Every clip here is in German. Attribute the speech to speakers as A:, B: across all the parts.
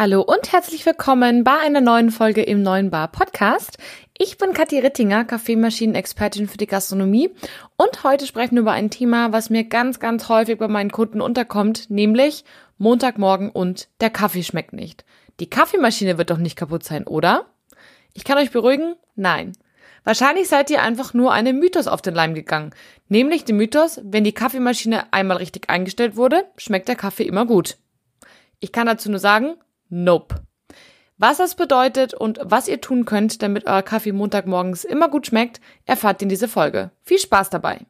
A: Hallo und herzlich willkommen bei einer neuen Folge im neuen Bar Podcast. Ich bin Kathi Rittinger, Kaffeemaschinenexpertin für die Gastronomie und heute sprechen wir über ein Thema, was mir ganz, ganz häufig bei meinen Kunden unterkommt, nämlich Montagmorgen und der Kaffee schmeckt nicht. Die Kaffeemaschine wird doch nicht kaputt sein, oder? Ich kann euch beruhigen, nein. Wahrscheinlich seid ihr einfach nur einem Mythos auf den Leim gegangen. Nämlich dem Mythos, wenn die Kaffeemaschine einmal richtig eingestellt wurde, schmeckt der Kaffee immer gut. Ich kann dazu nur sagen, Nope. Was das bedeutet und was ihr tun könnt, damit euer Kaffee Montagmorgens immer gut schmeckt, erfahrt ihr in dieser Folge. Viel Spaß dabei!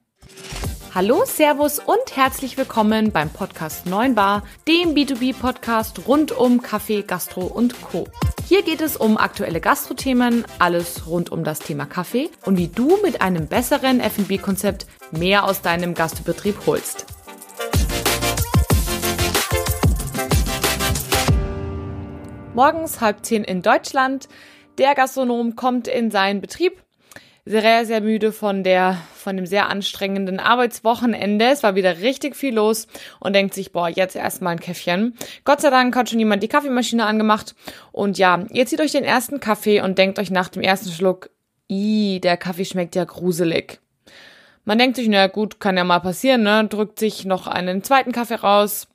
A: Hallo, Servus und herzlich willkommen beim Podcast 9 Bar, dem B2B-Podcast rund um Kaffee, Gastro und Co. Hier geht es um aktuelle Gastrothemen, alles rund um das Thema Kaffee und wie du mit einem besseren F&B-Konzept mehr aus deinem Gastbetrieb holst. Morgens halb zehn in Deutschland. Der Gastronom kommt in seinen Betrieb. Sehr, sehr müde von der, von dem sehr anstrengenden Arbeitswochenende. Es war wieder richtig viel los und denkt sich, boah, jetzt erstmal ein Käffchen. Gott sei Dank hat schon jemand die Kaffeemaschine angemacht. Und ja, ihr zieht euch den ersten Kaffee und denkt euch nach dem ersten Schluck, i, der Kaffee schmeckt ja gruselig. Man denkt sich, na gut, kann ja mal passieren, ne? Drückt sich noch einen zweiten Kaffee raus.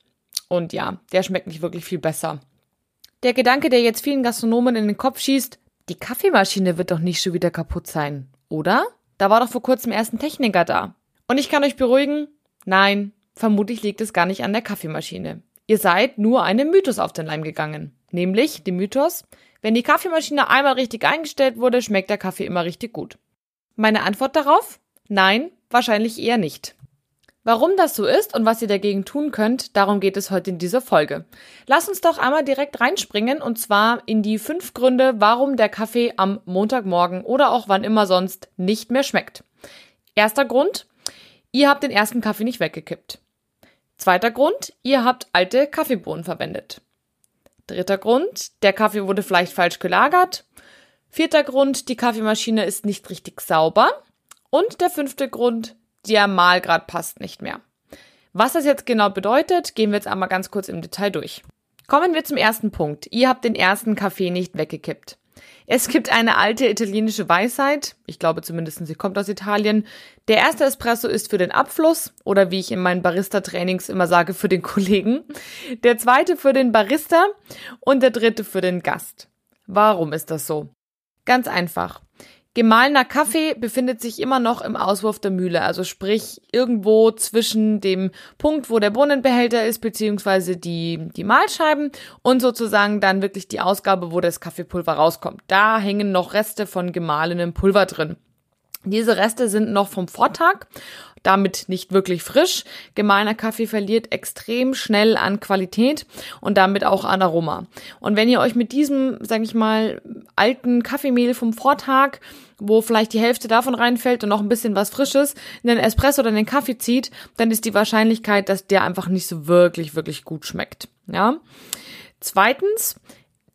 A: Und ja, der schmeckt nicht wirklich viel besser. Der Gedanke, der jetzt vielen Gastronomen in den Kopf schießt, die Kaffeemaschine wird doch nicht schon wieder kaputt sein, oder? Da war doch vor kurzem erst ein Techniker da. Und ich kann euch beruhigen, nein, vermutlich liegt es gar nicht an der Kaffeemaschine. Ihr seid nur einem Mythos auf den Leim gegangen. Nämlich dem Mythos, wenn die Kaffeemaschine einmal richtig eingestellt wurde, schmeckt der Kaffee immer richtig gut. Meine Antwort darauf? Nein, wahrscheinlich eher nicht. Warum das so ist und was ihr dagegen tun könnt, darum geht es heute in dieser Folge. Lass uns doch einmal direkt reinspringen und zwar in die fünf Gründe, warum der Kaffee am Montagmorgen oder auch wann immer sonst nicht mehr schmeckt. Erster Grund, ihr habt den ersten Kaffee nicht weggekippt. Zweiter Grund, ihr habt alte Kaffeebohnen verwendet. Dritter Grund, der Kaffee wurde vielleicht falsch gelagert. Vierter Grund, die Kaffeemaschine ist nicht richtig sauber. Und der fünfte Grund, der Malgrad passt nicht mehr. Was das jetzt genau bedeutet, gehen wir jetzt einmal ganz kurz im Detail durch. Kommen wir zum ersten Punkt. Ihr habt den ersten Kaffee nicht weggekippt. Es gibt eine alte italienische Weisheit, ich glaube zumindest sie kommt aus Italien. Der erste Espresso ist für den Abfluss oder wie ich in meinen Barista-Trainings immer sage, für den Kollegen. Der zweite für den Barista und der dritte für den Gast. Warum ist das so? Ganz einfach. Gemahlener Kaffee befindet sich immer noch im Auswurf der Mühle, also sprich irgendwo zwischen dem Punkt, wo der Bohnenbehälter ist, beziehungsweise die, die Mahlscheiben und sozusagen dann wirklich die Ausgabe, wo das Kaffeepulver rauskommt. Da hängen noch Reste von gemahlenem Pulver drin. Diese Reste sind noch vom Vortag damit nicht wirklich frisch. Gemahlener Kaffee verliert extrem schnell an Qualität und damit auch an Aroma. Und wenn ihr euch mit diesem, sag ich mal, alten Kaffeemehl vom Vortag, wo vielleicht die Hälfte davon reinfällt und noch ein bisschen was Frisches, in den Espresso oder in den Kaffee zieht, dann ist die Wahrscheinlichkeit, dass der einfach nicht so wirklich, wirklich gut schmeckt. Ja. Zweitens,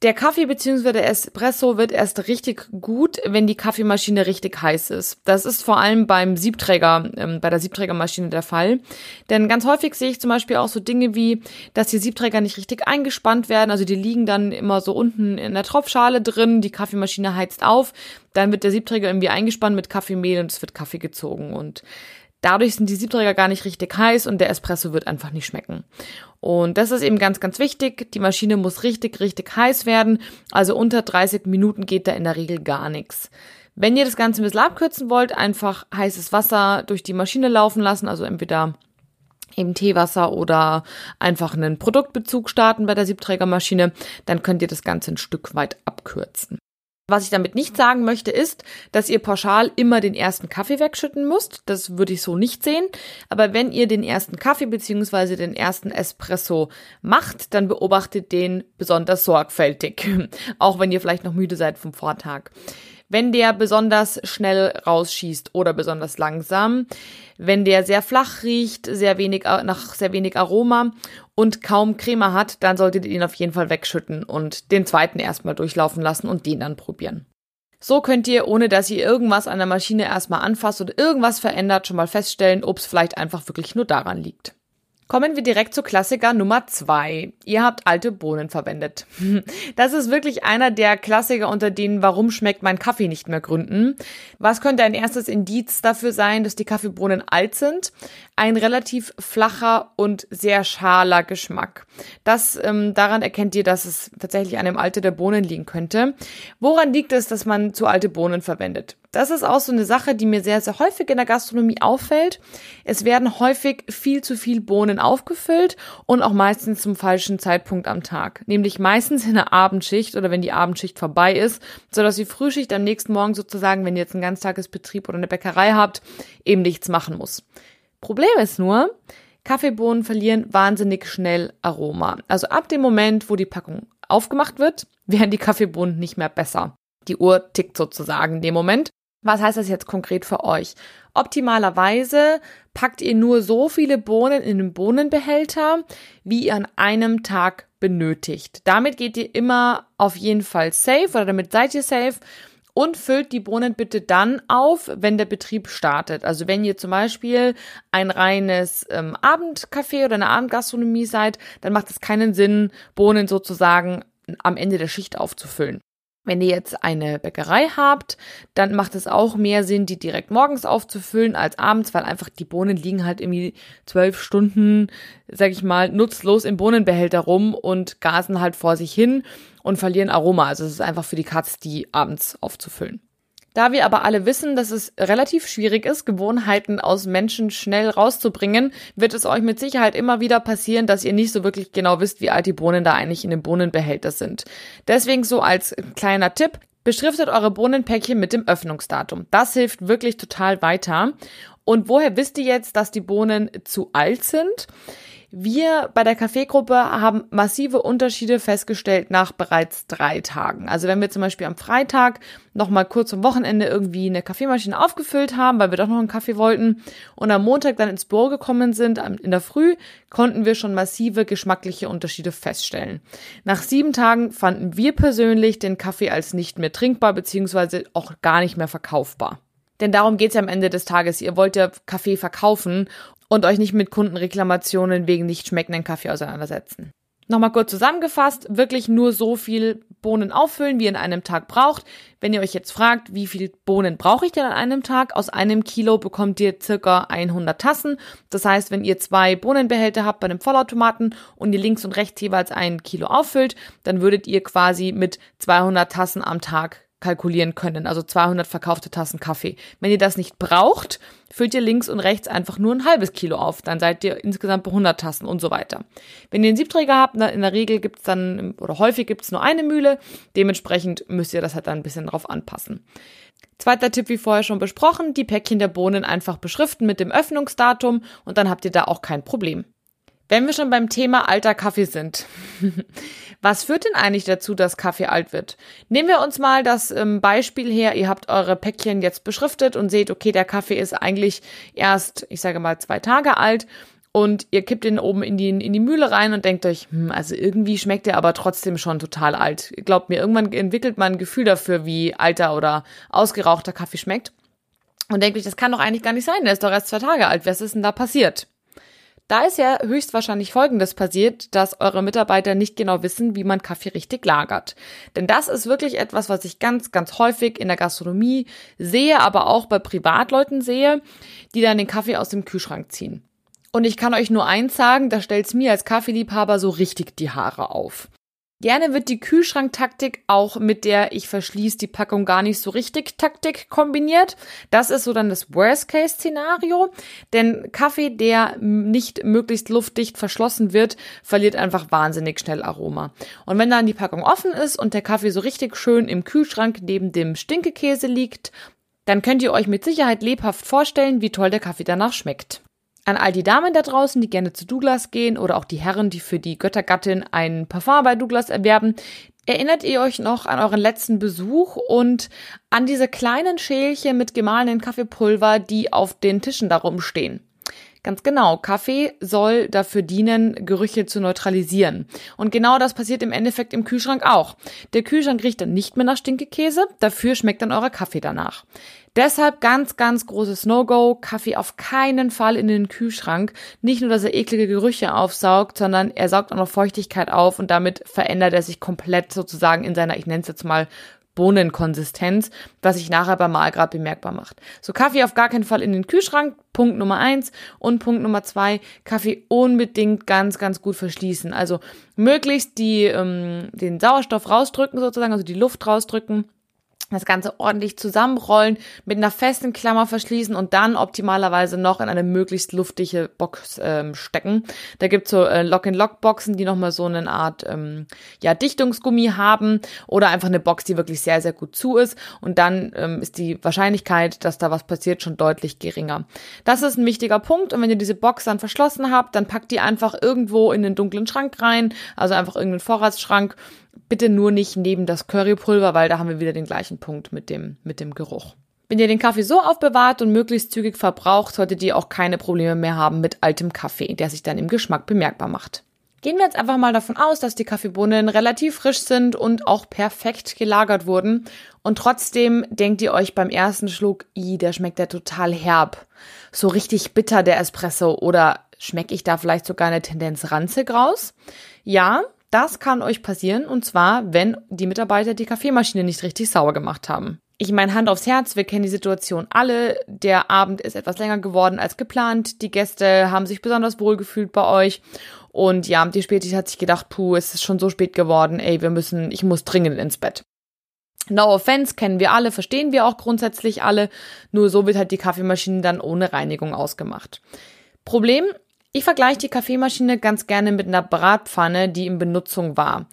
A: der Kaffee bzw. der Espresso wird erst richtig gut, wenn die Kaffeemaschine richtig heiß ist. Das ist vor allem beim Siebträger, ähm, bei der Siebträgermaschine der Fall. Denn ganz häufig sehe ich zum Beispiel auch so Dinge wie, dass die Siebträger nicht richtig eingespannt werden. Also die liegen dann immer so unten in der Tropfschale drin, die Kaffeemaschine heizt auf, dann wird der Siebträger irgendwie eingespannt mit Kaffeemehl und es wird Kaffee gezogen. Und Dadurch sind die Siebträger gar nicht richtig heiß und der Espresso wird einfach nicht schmecken. Und das ist eben ganz, ganz wichtig. Die Maschine muss richtig, richtig heiß werden. Also unter 30 Minuten geht da in der Regel gar nichts. Wenn ihr das Ganze ein bisschen abkürzen wollt, einfach heißes Wasser durch die Maschine laufen lassen, also entweder eben Teewasser oder einfach einen Produktbezug starten bei der Siebträgermaschine, dann könnt ihr das Ganze ein Stück weit abkürzen. Was ich damit nicht sagen möchte, ist, dass ihr pauschal immer den ersten Kaffee wegschütten müsst. Das würde ich so nicht sehen. Aber wenn ihr den ersten Kaffee beziehungsweise den ersten Espresso macht, dann beobachtet den besonders sorgfältig. Auch wenn ihr vielleicht noch müde seid vom Vortag wenn der besonders schnell rausschießt oder besonders langsam, wenn der sehr flach riecht, sehr wenig, nach sehr wenig Aroma und kaum Creme hat, dann solltet ihr ihn auf jeden Fall wegschütten und den zweiten erstmal durchlaufen lassen und den dann probieren. So könnt ihr, ohne dass ihr irgendwas an der Maschine erstmal anfasst oder irgendwas verändert, schon mal feststellen, ob es vielleicht einfach wirklich nur daran liegt. Kommen wir direkt zu Klassiker Nummer zwei. Ihr habt alte Bohnen verwendet. Das ist wirklich einer der Klassiker unter denen, warum schmeckt mein Kaffee nicht mehr gründen. Was könnte ein erstes Indiz dafür sein, dass die Kaffeebohnen alt sind? Ein relativ flacher und sehr schaler Geschmack. Das, ähm, daran erkennt ihr, dass es tatsächlich an dem Alter der Bohnen liegen könnte. Woran liegt es, dass man zu alte Bohnen verwendet? Das ist auch so eine Sache, die mir sehr, sehr häufig in der Gastronomie auffällt. Es werden häufig viel zu viel Bohnen aufgefüllt und auch meistens zum falschen Zeitpunkt am Tag. Nämlich meistens in der Abendschicht oder wenn die Abendschicht vorbei ist, sodass die Frühschicht am nächsten Morgen sozusagen, wenn ihr jetzt einen Ganztagesbetrieb oder eine Bäckerei habt, eben nichts machen muss. Problem ist nur, Kaffeebohnen verlieren wahnsinnig schnell Aroma. Also ab dem Moment, wo die Packung aufgemacht wird, werden die Kaffeebohnen nicht mehr besser. Die Uhr tickt sozusagen in dem Moment. Was heißt das jetzt konkret für euch? Optimalerweise packt ihr nur so viele Bohnen in den Bohnenbehälter, wie ihr an einem Tag benötigt. Damit geht ihr immer auf jeden Fall safe oder damit seid ihr safe und füllt die Bohnen bitte dann auf, wenn der Betrieb startet. Also wenn ihr zum Beispiel ein reines ähm, Abendcafé oder eine Abendgastronomie seid, dann macht es keinen Sinn, Bohnen sozusagen am Ende der Schicht aufzufüllen. Wenn ihr jetzt eine Bäckerei habt, dann macht es auch mehr Sinn, die direkt morgens aufzufüllen als abends, weil einfach die Bohnen liegen halt irgendwie zwölf Stunden, sag ich mal, nutzlos im Bohnenbehälter rum und gasen halt vor sich hin und verlieren Aroma. Also es ist einfach für die Katz, die abends aufzufüllen. Da wir aber alle wissen, dass es relativ schwierig ist, Gewohnheiten aus Menschen schnell rauszubringen, wird es euch mit Sicherheit immer wieder passieren, dass ihr nicht so wirklich genau wisst, wie alt die Bohnen da eigentlich in dem Bohnenbehälter sind. Deswegen so als kleiner Tipp, beschriftet eure Bohnenpäckchen mit dem Öffnungsdatum. Das hilft wirklich total weiter. Und woher wisst ihr jetzt, dass die Bohnen zu alt sind? Wir bei der Kaffeegruppe haben massive Unterschiede festgestellt nach bereits drei Tagen. Also wenn wir zum Beispiel am Freitag noch mal kurz am Wochenende irgendwie eine Kaffeemaschine aufgefüllt haben, weil wir doch noch einen Kaffee wollten und am Montag dann ins Büro gekommen sind, in der Früh, konnten wir schon massive geschmackliche Unterschiede feststellen. Nach sieben Tagen fanden wir persönlich den Kaffee als nicht mehr trinkbar beziehungsweise auch gar nicht mehr verkaufbar. Denn darum geht's ja am Ende des Tages. Ihr wollt ja Kaffee verkaufen und euch nicht mit Kundenreklamationen wegen nicht schmeckenden Kaffee auseinandersetzen. Nochmal kurz zusammengefasst, wirklich nur so viel Bohnen auffüllen, wie ihr in einem Tag braucht. Wenn ihr euch jetzt fragt, wie viel Bohnen brauche ich denn an einem Tag? Aus einem Kilo bekommt ihr circa 100 Tassen. Das heißt, wenn ihr zwei Bohnenbehälter habt bei einem Vollautomaten und ihr links und rechts jeweils ein Kilo auffüllt, dann würdet ihr quasi mit 200 Tassen am Tag kalkulieren können, also 200 verkaufte Tassen Kaffee. Wenn ihr das nicht braucht, füllt ihr links und rechts einfach nur ein halbes Kilo auf, dann seid ihr insgesamt bei 100 Tassen und so weiter. Wenn ihr einen Siebträger habt, in der Regel gibt's dann, oder häufig gibt's nur eine Mühle, dementsprechend müsst ihr das halt dann ein bisschen drauf anpassen. Zweiter Tipp, wie vorher schon besprochen, die Päckchen der Bohnen einfach beschriften mit dem Öffnungsdatum und dann habt ihr da auch kein Problem. Wenn wir schon beim Thema alter Kaffee sind, was führt denn eigentlich dazu, dass Kaffee alt wird? Nehmen wir uns mal das ähm, Beispiel her, ihr habt eure Päckchen jetzt beschriftet und seht, okay, der Kaffee ist eigentlich erst, ich sage mal, zwei Tage alt und ihr kippt ihn oben in die, in die Mühle rein und denkt euch, hm, also irgendwie schmeckt der aber trotzdem schon total alt. Glaubt mir, irgendwann entwickelt man ein Gefühl dafür, wie alter oder ausgerauchter Kaffee schmeckt. Und denkt euch, das kann doch eigentlich gar nicht sein, der ist doch erst zwei Tage alt. Was ist denn da passiert? Da ist ja höchstwahrscheinlich Folgendes passiert, dass eure Mitarbeiter nicht genau wissen, wie man Kaffee richtig lagert. Denn das ist wirklich etwas, was ich ganz, ganz häufig in der Gastronomie sehe, aber auch bei Privatleuten sehe, die dann den Kaffee aus dem Kühlschrank ziehen. Und ich kann euch nur eins sagen, da stellt's mir als Kaffeeliebhaber so richtig die Haare auf. Gerne wird die Kühlschranktaktik auch mit der ich verschließe die Packung gar nicht so richtig Taktik kombiniert. Das ist so dann das Worst-Case-Szenario, denn Kaffee, der nicht möglichst luftdicht verschlossen wird, verliert einfach wahnsinnig schnell Aroma. Und wenn dann die Packung offen ist und der Kaffee so richtig schön im Kühlschrank neben dem Stinkekäse liegt, dann könnt ihr euch mit Sicherheit lebhaft vorstellen, wie toll der Kaffee danach schmeckt. An all die Damen da draußen, die gerne zu Douglas gehen oder auch die Herren, die für die Göttergattin ein Parfum bei Douglas erwerben, Erinnert ihr euch noch an euren letzten Besuch und an diese kleinen Schälchen mit gemahlenen Kaffeepulver, die auf den Tischen darum stehen? Ganz genau, Kaffee soll dafür dienen, Gerüche zu neutralisieren. Und genau das passiert im Endeffekt im Kühlschrank auch. Der Kühlschrank riecht dann nicht mehr nach Stinkekäse, dafür schmeckt dann euer Kaffee danach. Deshalb ganz, ganz großes No-Go. Kaffee auf keinen Fall in den Kühlschrank. Nicht nur, dass er eklige Gerüche aufsaugt, sondern er saugt auch noch Feuchtigkeit auf und damit verändert er sich komplett sozusagen in seiner, ich nenne es jetzt mal, Bohnenkonsistenz, was sich nachher beim Mahlgrad bemerkbar macht. So Kaffee auf gar keinen Fall in den Kühlschrank, Punkt Nummer eins. Und Punkt Nummer zwei, Kaffee unbedingt ganz, ganz gut verschließen. Also möglichst die, ähm, den Sauerstoff rausdrücken sozusagen, also die Luft rausdrücken das Ganze ordentlich zusammenrollen, mit einer festen Klammer verschließen und dann optimalerweise noch in eine möglichst luftige Box ähm, stecken. Da gibt's so äh, Lock-in-Lock-Boxen, die nochmal so eine Art ähm, ja, Dichtungsgummi haben oder einfach eine Box, die wirklich sehr, sehr gut zu ist. Und dann ähm, ist die Wahrscheinlichkeit, dass da was passiert, schon deutlich geringer. Das ist ein wichtiger Punkt. Und wenn ihr diese Box dann verschlossen habt, dann packt die einfach irgendwo in den dunklen Schrank rein, also einfach irgendeinen Vorratsschrank Bitte nur nicht neben das Currypulver, weil da haben wir wieder den gleichen Punkt mit dem, mit dem Geruch. Wenn ihr den Kaffee so aufbewahrt und möglichst zügig verbraucht, solltet ihr auch keine Probleme mehr haben mit altem Kaffee, der sich dann im Geschmack bemerkbar macht. Gehen wir jetzt einfach mal davon aus, dass die Kaffeebohnen relativ frisch sind und auch perfekt gelagert wurden. Und trotzdem denkt ihr euch beim ersten Schluck, i, der schmeckt ja total herb. So richtig bitter der Espresso oder schmecke ich da vielleicht sogar eine Tendenz ranzig raus? Ja, das kann euch passieren und zwar, wenn die Mitarbeiter die Kaffeemaschine nicht richtig sauer gemacht haben. Ich meine, Hand aufs Herz, wir kennen die Situation alle. Der Abend ist etwas länger geworden als geplant. Die Gäste haben sich besonders wohl gefühlt bei euch. Und ja, die Spätig hat sich gedacht, puh, es ist schon so spät geworden, ey, wir müssen, ich muss dringend ins Bett. No offense, kennen wir alle, verstehen wir auch grundsätzlich alle. Nur so wird halt die Kaffeemaschine dann ohne Reinigung ausgemacht. Problem, ich vergleiche die Kaffeemaschine ganz gerne mit einer Bratpfanne, die in Benutzung war.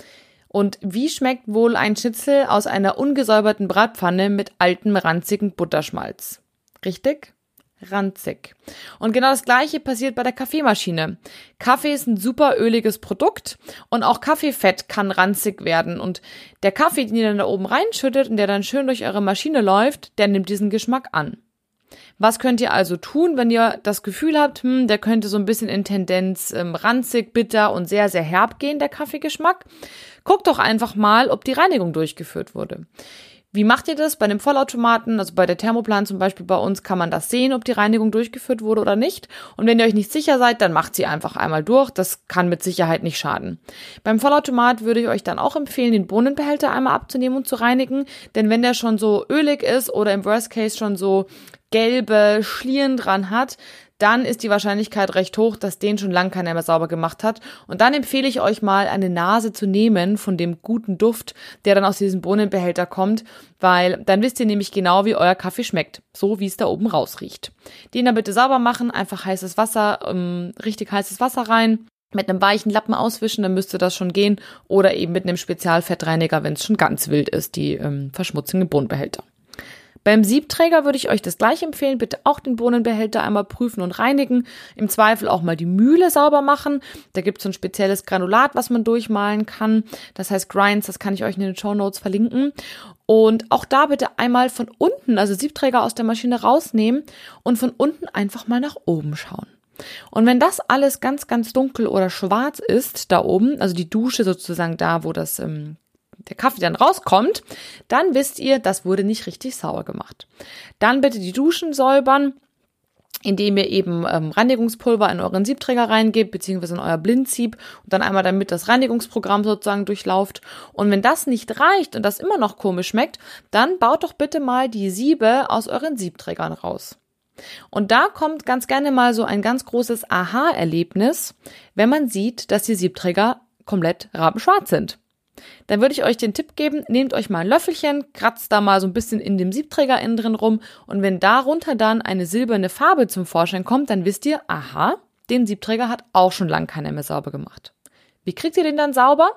A: Und wie schmeckt wohl ein Schnitzel aus einer ungesäuberten Bratpfanne mit altem, ranzigen Butterschmalz? Richtig? Ranzig. Und genau das gleiche passiert bei der Kaffeemaschine. Kaffee ist ein super öliges Produkt und auch Kaffeefett kann ranzig werden. Und der Kaffee, den ihr dann da oben reinschüttet und der dann schön durch eure Maschine läuft, der nimmt diesen Geschmack an. Was könnt ihr also tun, wenn ihr das Gefühl habt, hm, der könnte so ein bisschen in Tendenz ähm, ranzig, bitter und sehr, sehr herb gehen, der Kaffeegeschmack? Guckt doch einfach mal, ob die Reinigung durchgeführt wurde. Wie macht ihr das? Bei dem Vollautomaten, also bei der Thermoplan zum Beispiel bei uns, kann man das sehen, ob die Reinigung durchgeführt wurde oder nicht. Und wenn ihr euch nicht sicher seid, dann macht sie einfach einmal durch. Das kann mit Sicherheit nicht schaden. Beim Vollautomat würde ich euch dann auch empfehlen, den Bohnenbehälter einmal abzunehmen und zu reinigen. Denn wenn der schon so ölig ist oder im Worst Case schon so gelbe Schlieren dran hat, dann ist die Wahrscheinlichkeit recht hoch, dass den schon lang keiner mehr sauber gemacht hat. Und dann empfehle ich euch mal eine Nase zu nehmen von dem guten Duft, der dann aus diesem Bohnenbehälter kommt, weil dann wisst ihr nämlich genau, wie euer Kaffee schmeckt, so wie es da oben rausriecht. Den dann bitte sauber machen, einfach heißes Wasser, ähm, richtig heißes Wasser rein mit einem weichen Lappen auswischen, dann müsste das schon gehen. Oder eben mit einem Spezialfettreiniger, wenn es schon ganz wild ist, die ähm, Verschmutzung im Bohnenbehälter. Beim Siebträger würde ich euch das gleich empfehlen. Bitte auch den Bohnenbehälter einmal prüfen und reinigen. Im Zweifel auch mal die Mühle sauber machen. Da gibt es so ein spezielles Granulat, was man durchmalen kann. Das heißt Grinds, das kann ich euch in den Show Notes verlinken. Und auch da bitte einmal von unten, also Siebträger aus der Maschine rausnehmen und von unten einfach mal nach oben schauen. Und wenn das alles ganz, ganz dunkel oder schwarz ist, da oben, also die Dusche sozusagen da, wo das ähm, der Kaffee dann rauskommt, dann wisst ihr, das wurde nicht richtig sauer gemacht. Dann bitte die Duschen säubern, indem ihr eben ähm, Reinigungspulver in euren Siebträger reingebt, beziehungsweise in euer Blindsieb und dann einmal damit das Reinigungsprogramm sozusagen durchlauft. Und wenn das nicht reicht und das immer noch komisch schmeckt, dann baut doch bitte mal die Siebe aus euren Siebträgern raus. Und da kommt ganz gerne mal so ein ganz großes Aha-Erlebnis, wenn man sieht, dass die Siebträger komplett rabenschwarz sind. Dann würde ich euch den Tipp geben, nehmt euch mal ein Löffelchen, kratzt da mal so ein bisschen in dem Siebträger innen drin rum und wenn darunter dann eine silberne Farbe zum Vorschein kommt, dann wisst ihr, aha, den Siebträger hat auch schon lang keiner mehr sauber gemacht. Wie kriegt ihr den dann sauber?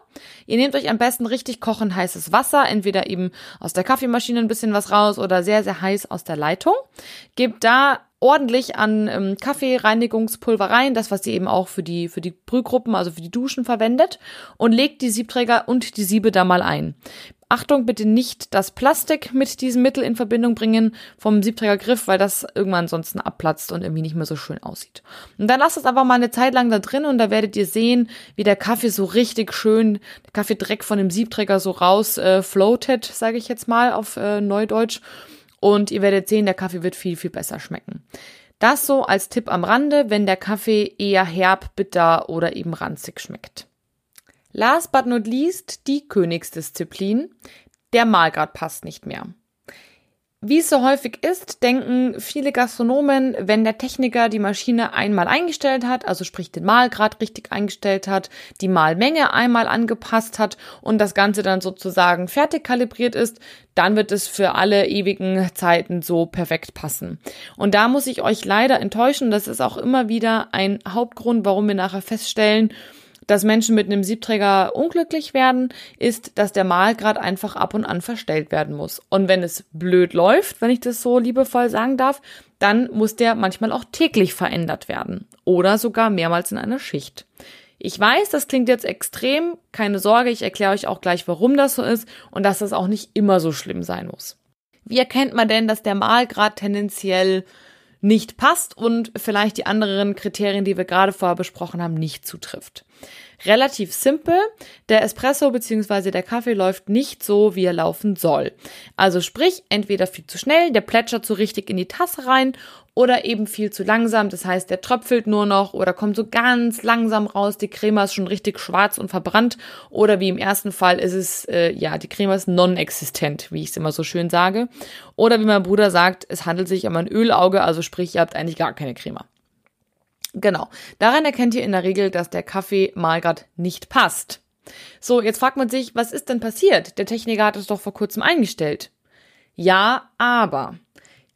A: Ihr nehmt euch am besten richtig kochend heißes Wasser, entweder eben aus der Kaffeemaschine ein bisschen was raus oder sehr, sehr heiß aus der Leitung. Gebt da ordentlich an ähm, Kaffeereinigungspulver rein, das was ihr eben auch für die für die Brühgruppen, also für die Duschen verwendet und legt die Siebträger und die Siebe da mal ein. Achtung, bitte nicht das Plastik mit diesem Mittel in Verbindung bringen vom Siebträgergriff, weil das irgendwann ansonsten abplatzt und irgendwie nicht mehr so schön aussieht. Und dann lasst es einfach mal eine Zeit lang da drin und da werdet ihr sehen, wie der Kaffee so richtig schön, der Kaffeedreck von dem Siebträger so raus äh, floatet, sage ich jetzt mal auf äh, Neudeutsch. Und ihr werdet sehen, der Kaffee wird viel, viel besser schmecken. Das so als Tipp am Rande, wenn der Kaffee eher herb, bitter oder eben ranzig schmeckt. Last but not least die Königsdisziplin. Der Mahlgrad passt nicht mehr. Wie es so häufig ist, denken viele Gastronomen, wenn der Techniker die Maschine einmal eingestellt hat, also sprich den Mahlgrad richtig eingestellt hat, die Mahlmenge einmal angepasst hat und das Ganze dann sozusagen fertig kalibriert ist, dann wird es für alle ewigen Zeiten so perfekt passen. Und da muss ich euch leider enttäuschen, das ist auch immer wieder ein Hauptgrund, warum wir nachher feststellen, dass Menschen mit einem Siebträger unglücklich werden, ist, dass der Mahlgrad einfach ab und an verstellt werden muss. Und wenn es blöd läuft, wenn ich das so liebevoll sagen darf, dann muss der manchmal auch täglich verändert werden oder sogar mehrmals in einer Schicht. Ich weiß, das klingt jetzt extrem, keine Sorge, ich erkläre euch auch gleich, warum das so ist und dass das auch nicht immer so schlimm sein muss. Wie erkennt man denn, dass der Mahlgrad tendenziell nicht passt und vielleicht die anderen Kriterien, die wir gerade vorher besprochen haben, nicht zutrifft. Relativ simpel. Der Espresso bzw. der Kaffee läuft nicht so, wie er laufen soll. Also sprich, entweder viel zu schnell, der plätschert so richtig in die Tasse rein oder eben viel zu langsam. Das heißt, der tröpfelt nur noch oder kommt so ganz langsam raus. Die Crema ist schon richtig schwarz und verbrannt. Oder wie im ersten Fall ist es, äh, ja, die Crema ist non-existent, wie ich es immer so schön sage. Oder wie mein Bruder sagt, es handelt sich um ein Ölauge, also sprich, ihr habt eigentlich gar keine Crema. Genau. Daran erkennt ihr in der Regel, dass der Kaffee mal grad nicht passt. So, jetzt fragt man sich, was ist denn passiert? Der Techniker hat es doch vor kurzem eingestellt. Ja, aber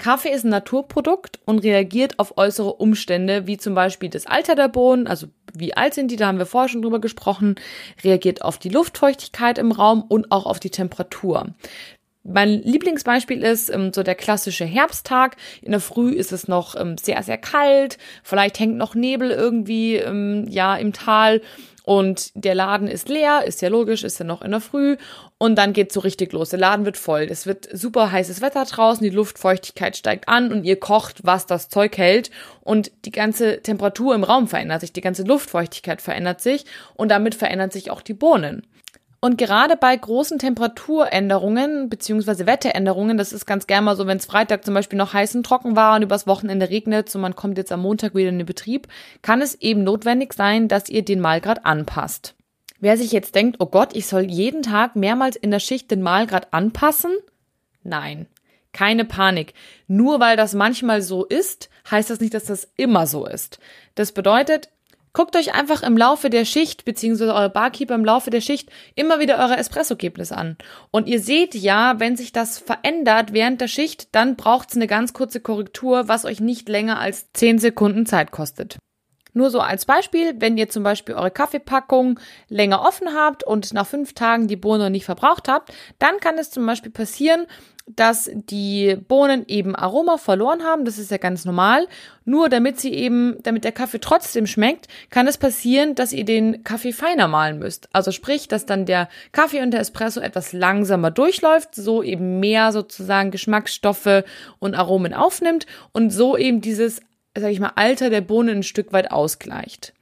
A: Kaffee ist ein Naturprodukt und reagiert auf äußere Umstände, wie zum Beispiel das Alter der Bohnen, also wie alt sind die, da haben wir vorher schon drüber gesprochen, reagiert auf die Luftfeuchtigkeit im Raum und auch auf die Temperatur. Mein Lieblingsbeispiel ist ähm, so der klassische Herbsttag. In der Früh ist es noch ähm, sehr, sehr kalt. Vielleicht hängt noch Nebel irgendwie ähm, ja im Tal und der Laden ist leer, ist ja logisch, ist ja noch in der Früh und dann geht's so richtig los. Der Laden wird voll. Es wird super heißes Wetter draußen, die Luftfeuchtigkeit steigt an und ihr kocht, was das Zeug hält und die ganze Temperatur im Raum verändert sich, die ganze Luftfeuchtigkeit verändert sich und damit verändern sich auch die Bohnen. Und gerade bei großen Temperaturänderungen beziehungsweise Wetteränderungen, das ist ganz gerne mal so, wenn es Freitag zum Beispiel noch heiß und trocken war und übers Wochenende regnet und man kommt jetzt am Montag wieder in den Betrieb, kann es eben notwendig sein, dass ihr den Malgrad anpasst. Wer sich jetzt denkt, oh Gott, ich soll jeden Tag mehrmals in der Schicht den Malgrad anpassen? Nein. Keine Panik. Nur weil das manchmal so ist, heißt das nicht, dass das immer so ist. Das bedeutet, Guckt euch einfach im Laufe der Schicht, beziehungsweise eure Barkeeper im Laufe der Schicht, immer wieder eure Espresso-Ergebnisse an. Und ihr seht ja, wenn sich das verändert während der Schicht, dann braucht's eine ganz kurze Korrektur, was euch nicht länger als 10 Sekunden Zeit kostet. Nur so als Beispiel, wenn ihr zum Beispiel eure Kaffeepackung länger offen habt und nach fünf Tagen die Bohne nicht verbraucht habt, dann kann es zum Beispiel passieren, dass die Bohnen eben Aroma verloren haben. Das ist ja ganz normal. Nur damit sie eben, damit der Kaffee trotzdem schmeckt, kann es passieren, dass ihr den Kaffee feiner mahlen müsst. Also sprich, dass dann der Kaffee und der Espresso etwas langsamer durchläuft, so eben mehr sozusagen Geschmacksstoffe und Aromen aufnimmt und so eben dieses, sag ich mal, Alter der Bohnen ein Stück weit ausgleicht.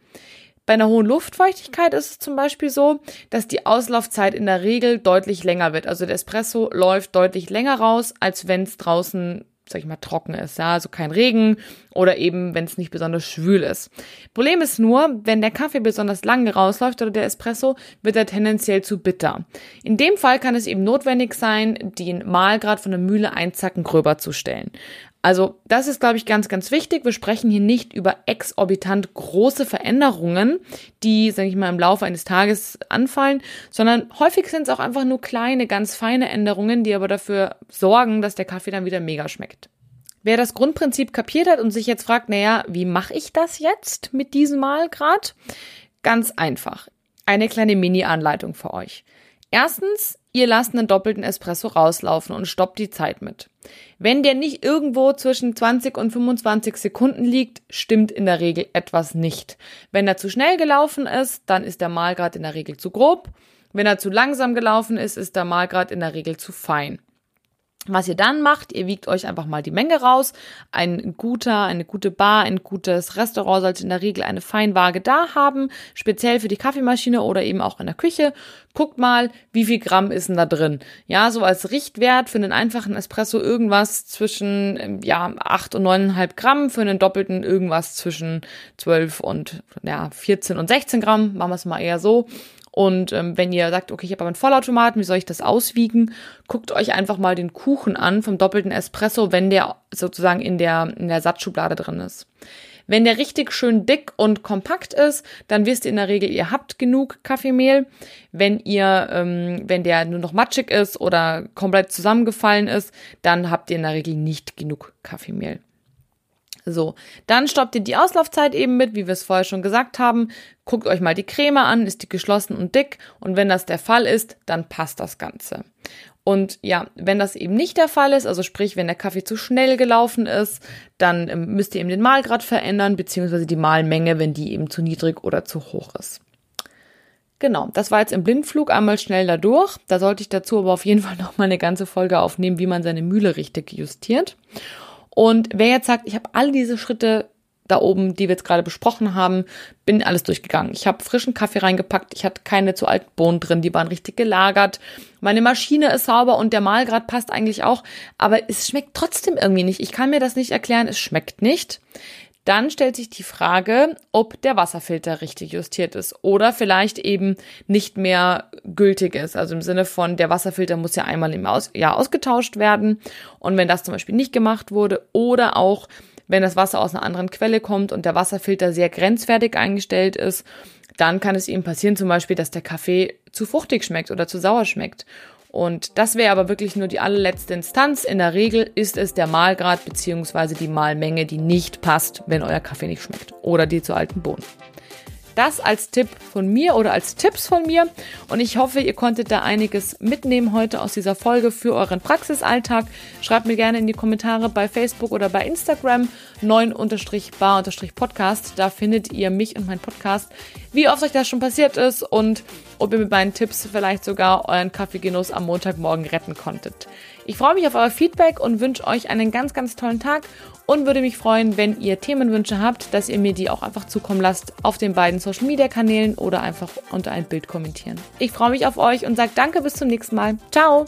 A: Bei einer hohen Luftfeuchtigkeit ist es zum Beispiel so, dass die Auslaufzeit in der Regel deutlich länger wird. Also der Espresso läuft deutlich länger raus, als wenn es draußen sag ich mal, trocken ist, ja, also kein Regen oder eben, wenn es nicht besonders schwül ist. Problem ist nur, wenn der Kaffee besonders lange rausläuft oder der Espresso, wird er tendenziell zu bitter. In dem Fall kann es eben notwendig sein, den Mahlgrad von der Mühle ein Zacken gröber zu stellen. Also das ist, glaube ich, ganz, ganz wichtig. Wir sprechen hier nicht über exorbitant große Veränderungen, die, sage ich mal, im Laufe eines Tages anfallen, sondern häufig sind es auch einfach nur kleine, ganz feine Änderungen, die aber dafür sorgen, dass der Kaffee dann wieder mega schmeckt. Wer das Grundprinzip kapiert hat und sich jetzt fragt, naja, wie mache ich das jetzt mit diesem Malgrad? Ganz einfach. Eine kleine Mini-Anleitung für euch. Erstens, ihr lasst einen doppelten Espresso rauslaufen und stoppt die Zeit mit. Wenn der nicht irgendwo zwischen 20 und 25 Sekunden liegt, stimmt in der Regel etwas nicht. Wenn er zu schnell gelaufen ist, dann ist der Mahlgrad in der Regel zu grob. Wenn er zu langsam gelaufen ist, ist der Mahlgrad in der Regel zu fein. Was ihr dann macht, ihr wiegt euch einfach mal die Menge raus. Ein guter, eine gute Bar, ein gutes Restaurant sollte in der Regel eine Feinwaage da haben, speziell für die Kaffeemaschine oder eben auch in der Küche. Guckt mal, wie viel Gramm ist denn da drin? Ja, so als Richtwert für einen einfachen Espresso irgendwas zwischen, ähm, ja, acht und neuneinhalb Gramm, für einen doppelten irgendwas zwischen zwölf und, ja, 14 und 16 Gramm. Machen wir es mal eher so. Und ähm, wenn ihr sagt, okay, ich habe aber einen Vollautomaten, wie soll ich das auswiegen? Guckt euch einfach mal den Kuchen an vom doppelten Espresso, wenn der sozusagen in der, in der Satzschublade drin ist. Wenn der richtig schön dick und kompakt ist, dann wisst ihr in der Regel, ihr habt genug Kaffeemehl. Wenn ihr, ähm, wenn der nur noch matschig ist oder komplett zusammengefallen ist, dann habt ihr in der Regel nicht genug Kaffeemehl. So, dann stoppt ihr die Auslaufzeit eben mit, wie wir es vorher schon gesagt haben. Guckt euch mal die Creme an, ist die geschlossen und dick? Und wenn das der Fall ist, dann passt das Ganze. Und ja, wenn das eben nicht der Fall ist, also sprich, wenn der Kaffee zu schnell gelaufen ist, dann ähm, müsst ihr eben den Mahlgrad verändern, beziehungsweise die Mahlmenge, wenn die eben zu niedrig oder zu hoch ist. Genau, das war jetzt im Blindflug einmal schnell dadurch. Da sollte ich dazu aber auf jeden Fall noch mal eine ganze Folge aufnehmen, wie man seine Mühle richtig justiert. Und wer jetzt sagt, ich habe all diese Schritte da oben, die wir jetzt gerade besprochen haben, bin alles durchgegangen. Ich habe frischen Kaffee reingepackt, ich hatte keine zu alten Bohnen drin, die waren richtig gelagert. Meine Maschine ist sauber und der Mahlgrad passt eigentlich auch, aber es schmeckt trotzdem irgendwie nicht. Ich kann mir das nicht erklären, es schmeckt nicht. Dann stellt sich die Frage, ob der Wasserfilter richtig justiert ist oder vielleicht eben nicht mehr gültig ist. Also im Sinne von, der Wasserfilter muss ja einmal im Jahr ausgetauscht werden. Und wenn das zum Beispiel nicht gemacht wurde oder auch wenn das Wasser aus einer anderen Quelle kommt und der Wasserfilter sehr grenzwertig eingestellt ist, dann kann es eben passieren zum Beispiel, dass der Kaffee zu fruchtig schmeckt oder zu sauer schmeckt. Und das wäre aber wirklich nur die allerletzte Instanz. In der Regel ist es der Mahlgrad bzw. die Mahlmenge, die nicht passt, wenn euer Kaffee nicht schmeckt. Oder die zu alten Bohnen. Das als Tipp von mir oder als Tipps von mir. Und ich hoffe, ihr konntet da einiges mitnehmen heute aus dieser Folge für euren Praxisalltag. Schreibt mir gerne in die Kommentare bei Facebook oder bei Instagram 9-bar-podcast. Da findet ihr mich und meinen Podcast. Wie oft euch das schon passiert ist und ob ihr mit meinen Tipps vielleicht sogar euren Kaffeegenuss am Montagmorgen retten konntet. Ich freue mich auf euer Feedback und wünsche euch einen ganz, ganz tollen Tag und würde mich freuen, wenn ihr Themenwünsche habt, dass ihr mir die auch einfach zukommen lasst auf den beiden Social Media Kanälen oder einfach unter ein Bild kommentieren. Ich freue mich auf euch und sage danke bis zum nächsten Mal. Ciao!